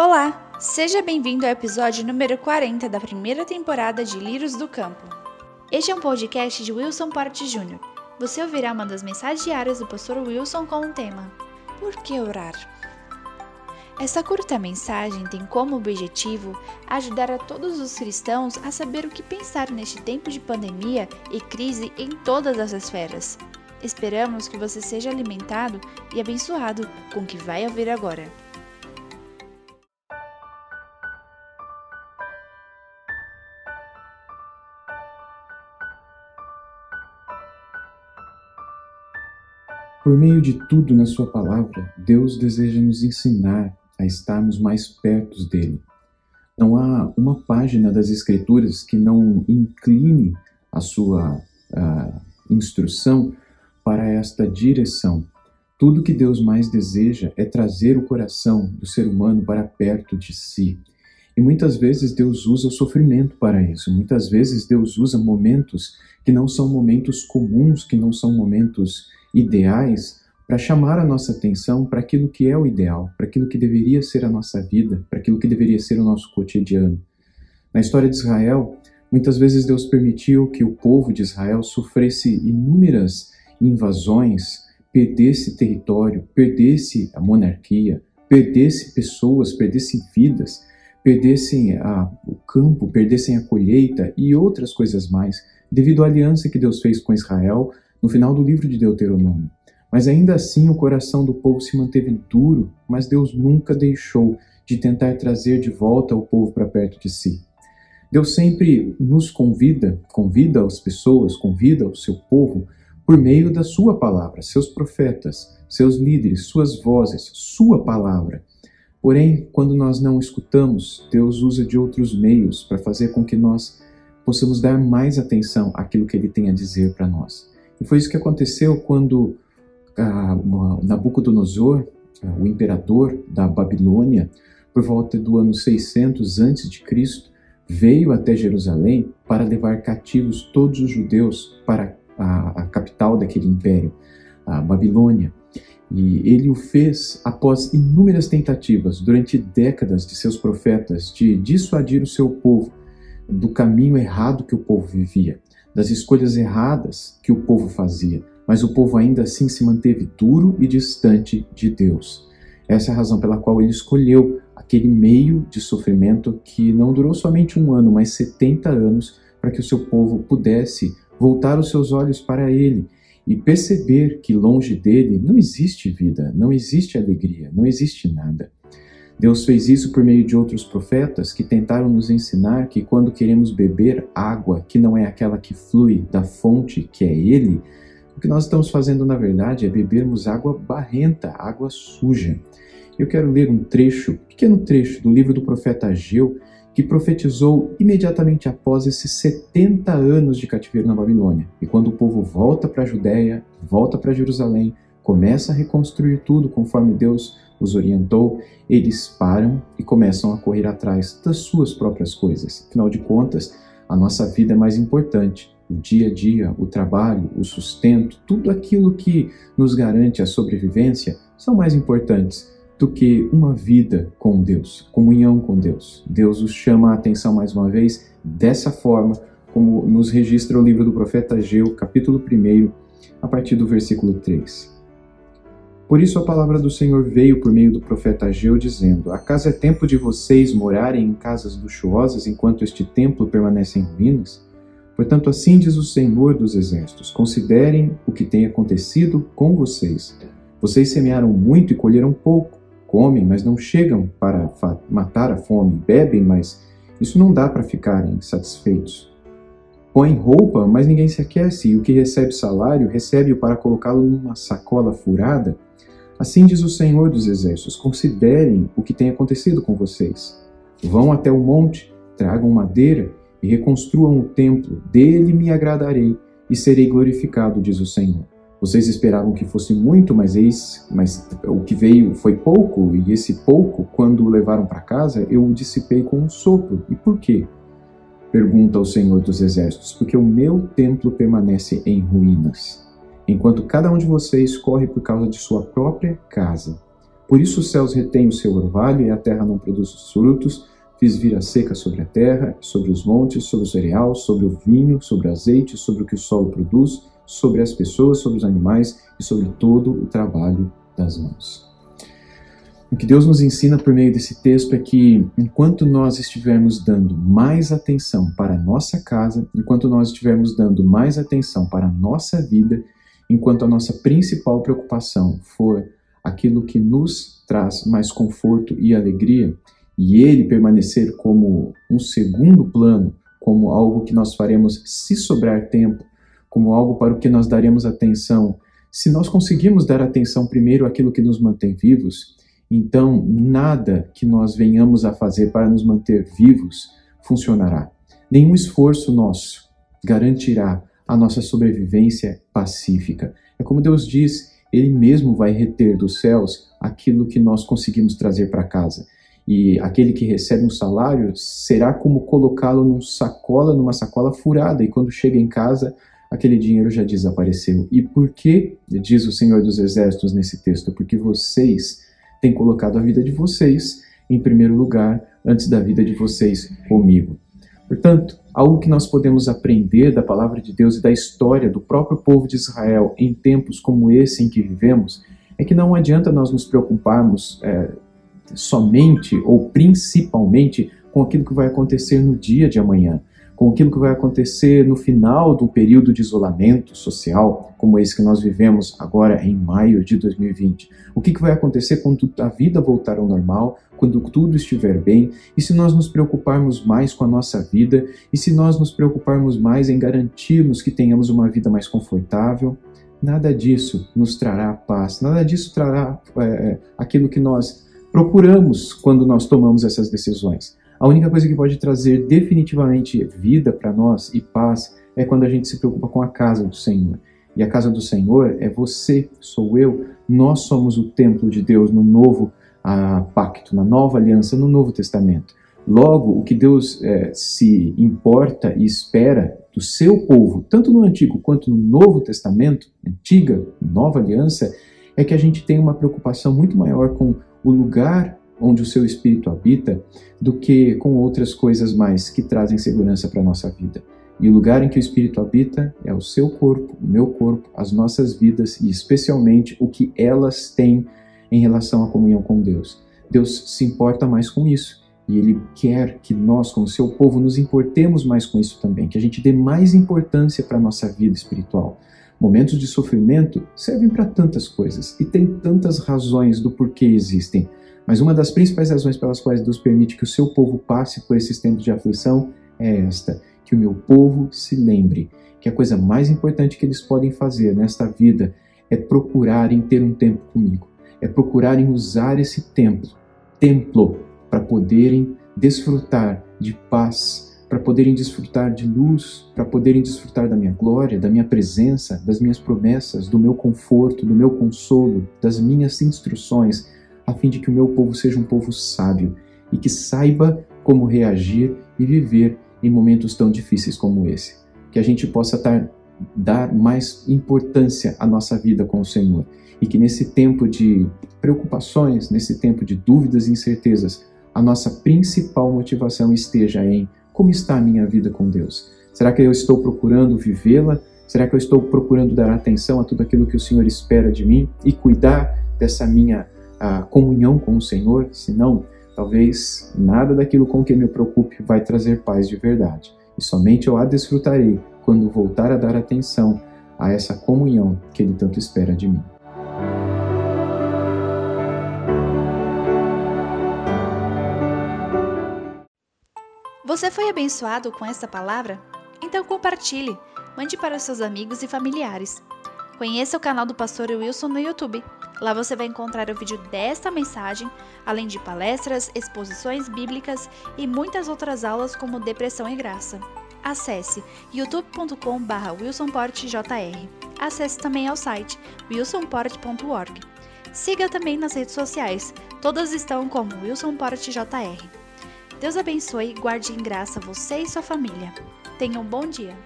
Olá, seja bem-vindo ao episódio número 40 da primeira temporada de Lírios do Campo. Este é um podcast de Wilson Porte Jr. Você ouvirá uma das mensagens diárias do pastor Wilson com o tema Por que orar? Essa curta mensagem tem como objetivo ajudar a todos os cristãos a saber o que pensar neste tempo de pandemia e crise em todas as esferas. Esperamos que você seja alimentado e abençoado com o que vai ouvir agora. Por meio de tudo na Sua palavra, Deus deseja nos ensinar a estarmos mais perto dele. Não há uma página das Escrituras que não incline a sua a instrução para esta direção. Tudo que Deus mais deseja é trazer o coração do ser humano para perto de si. E muitas vezes Deus usa o sofrimento para isso. Muitas vezes Deus usa momentos que não são momentos comuns, que não são momentos ideais para chamar a nossa atenção para aquilo que é o ideal, para aquilo que deveria ser a nossa vida, para aquilo que deveria ser o nosso cotidiano. Na história de Israel, muitas vezes Deus permitiu que o povo de Israel sofresse inúmeras invasões, perdesse território, perdesse a monarquia, perdesse pessoas, perdesse vidas, perdessem a, o campo, perdessem a colheita e outras coisas mais, devido à aliança que Deus fez com Israel no final do livro de Deuteronômio. Mas ainda assim o coração do povo se manteve duro, mas Deus nunca deixou de tentar trazer de volta o povo para perto de si. Deus sempre nos convida, convida as pessoas, convida o seu povo por meio da sua palavra, seus profetas, seus líderes, suas vozes, sua palavra. Porém, quando nós não escutamos, Deus usa de outros meios para fazer com que nós possamos dar mais atenção àquilo que ele tem a dizer para nós. E foi isso que aconteceu quando ah, Nabucodonosor, ah, o imperador da Babilônia, por volta do ano 600 a.C., veio até Jerusalém para levar cativos todos os judeus para a, a capital daquele império, a Babilônia. E ele o fez após inúmeras tentativas, durante décadas de seus profetas, de dissuadir o seu povo do caminho errado que o povo vivia das escolhas erradas que o povo fazia, mas o povo ainda assim se manteve duro e distante de Deus. Essa é a razão pela qual ele escolheu aquele meio de sofrimento que não durou somente um ano, mas 70 anos, para que o seu povo pudesse voltar os seus olhos para ele e perceber que longe dele não existe vida, não existe alegria, não existe nada. Deus fez isso por meio de outros profetas que tentaram nos ensinar que quando queremos beber água que não é aquela que flui da fonte que é Ele, o que nós estamos fazendo na verdade é bebermos água barrenta, água suja. Eu quero ler um trecho, um pequeno trecho do livro do profeta Ageu, que profetizou imediatamente após esses 70 anos de cativeiro na Babilônia. E quando o povo volta para a Judéia, volta para Jerusalém, começa a reconstruir tudo conforme Deus os orientou, eles param e começam a correr atrás das suas próprias coisas. Afinal de contas, a nossa vida é mais importante. O dia a dia, o trabalho, o sustento, tudo aquilo que nos garante a sobrevivência são mais importantes do que uma vida com Deus, comunhão com Deus. Deus os chama a atenção mais uma vez dessa forma, como nos registra o livro do profeta Ageu, capítulo 1, a partir do versículo 3. Por isso a palavra do Senhor veio por meio do profeta Ageu, dizendo: Acaso é tempo de vocês morarem em casas luxuosas enquanto este templo permanece em ruínas? Portanto, assim diz o Senhor dos Exércitos: Considerem o que tem acontecido com vocês. Vocês semearam muito e colheram pouco. Comem, mas não chegam para matar a fome. Bebem, mas isso não dá para ficarem satisfeitos. Põem roupa, mas ninguém se aquece, e o que recebe salário recebe-o para colocá-lo numa sacola furada Assim diz o Senhor dos Exércitos: considerem o que tem acontecido com vocês. Vão até o monte, tragam madeira e reconstruam o templo. Dele me agradarei e serei glorificado, diz o Senhor. Vocês esperavam que fosse muito, mas eis, mas o que veio foi pouco, e esse pouco, quando o levaram para casa, eu o dissipei com um sopro. E por quê? Pergunta o Senhor dos Exércitos, porque o meu templo permanece em ruínas enquanto cada um de vocês corre por causa de sua própria casa. Por isso os céus retêm o seu orvalho e a terra não produz os frutos. Fiz vir a seca sobre a terra, sobre os montes, sobre o cereal, sobre o vinho, sobre o azeite, sobre o que o solo produz, sobre as pessoas, sobre os animais e sobre todo o trabalho das mãos. O que Deus nos ensina por meio desse texto é que, enquanto nós estivermos dando mais atenção para a nossa casa, enquanto nós estivermos dando mais atenção para a nossa vida, enquanto a nossa principal preocupação for aquilo que nos traz mais conforto e alegria, e ele permanecer como um segundo plano, como algo que nós faremos se sobrar tempo, como algo para o que nós daremos atenção, se nós conseguirmos dar atenção primeiro àquilo que nos mantém vivos, então nada que nós venhamos a fazer para nos manter vivos funcionará. Nenhum esforço nosso garantirá a nossa sobrevivência pacífica. É como Deus diz, Ele mesmo vai reter dos céus aquilo que nós conseguimos trazer para casa. E aquele que recebe um salário será como colocá-lo num sacola, numa sacola furada, e quando chega em casa, aquele dinheiro já desapareceu. E por que, diz o Senhor dos Exércitos nesse texto? Porque vocês têm colocado a vida de vocês em primeiro lugar antes da vida de vocês comigo. Portanto, algo que nós podemos aprender da palavra de Deus e da história do próprio povo de Israel em tempos como esse em que vivemos é que não adianta nós nos preocuparmos é, somente ou principalmente com aquilo que vai acontecer no dia de amanhã, com aquilo que vai acontecer no final do período de isolamento social, como esse que nós vivemos agora em maio de 2020. O que vai acontecer quando a vida voltar ao normal, quando tudo estiver bem, e se nós nos preocuparmos mais com a nossa vida, e se nós nos preocuparmos mais em garantirmos que tenhamos uma vida mais confortável, nada disso nos trará paz, nada disso trará é, aquilo que nós procuramos quando nós tomamos essas decisões. A única coisa que pode trazer definitivamente vida para nós e paz é quando a gente se preocupa com a casa do Senhor. E a casa do Senhor é você, sou eu, nós somos o templo de Deus no novo ah, pacto, na nova aliança, no Novo Testamento. Logo, o que Deus é, se importa e espera do seu povo, tanto no Antigo quanto no Novo Testamento, antiga, nova aliança, é que a gente tenha uma preocupação muito maior com o lugar onde o seu espírito habita, do que com outras coisas mais que trazem segurança para a nossa vida. E o lugar em que o espírito habita é o seu corpo, o meu corpo, as nossas vidas e especialmente o que elas têm em relação à comunhão com Deus. Deus se importa mais com isso. E Ele quer que nós, como seu povo, nos importemos mais com isso também, que a gente dê mais importância para a nossa vida espiritual. Momentos de sofrimento servem para tantas coisas e tem tantas razões do porquê existem. Mas uma das principais razões pelas quais Deus permite que o seu povo passe por esses tempos de aflição é esta: que o meu povo se lembre que a coisa mais importante que eles podem fazer nesta vida é procurarem ter um tempo comigo, é procurarem usar esse templo, templo, para poderem desfrutar de paz, para poderem desfrutar de luz, para poderem desfrutar da minha glória, da minha presença, das minhas promessas, do meu conforto, do meu consolo, das minhas instruções a fim de que o meu povo seja um povo sábio e que saiba como reagir e viver em momentos tão difíceis como esse. Que a gente possa tar, dar mais importância à nossa vida com o Senhor e que nesse tempo de preocupações, nesse tempo de dúvidas e incertezas, a nossa principal motivação esteja em como está a minha vida com Deus. Será que eu estou procurando vivê-la? Será que eu estou procurando dar atenção a tudo aquilo que o Senhor espera de mim e cuidar dessa minha a comunhão com o Senhor, senão talvez nada daquilo com que me preocupe vai trazer paz de verdade. E somente eu a desfrutarei quando voltar a dar atenção a essa comunhão que Ele tanto espera de mim. Você foi abençoado com esta palavra? Então compartilhe, mande para seus amigos e familiares. Conheça o canal do Pastor Wilson no YouTube. Lá você vai encontrar o vídeo desta mensagem, além de palestras, exposições bíblicas e muitas outras aulas como Depressão e Graça. Acesse youtube.com.br wilsonportjr. Acesse também ao site wilsonport.org. Siga também nas redes sociais, todas estão como wilsonportjr. Deus abençoe e guarde em graça você e sua família. Tenha um bom dia.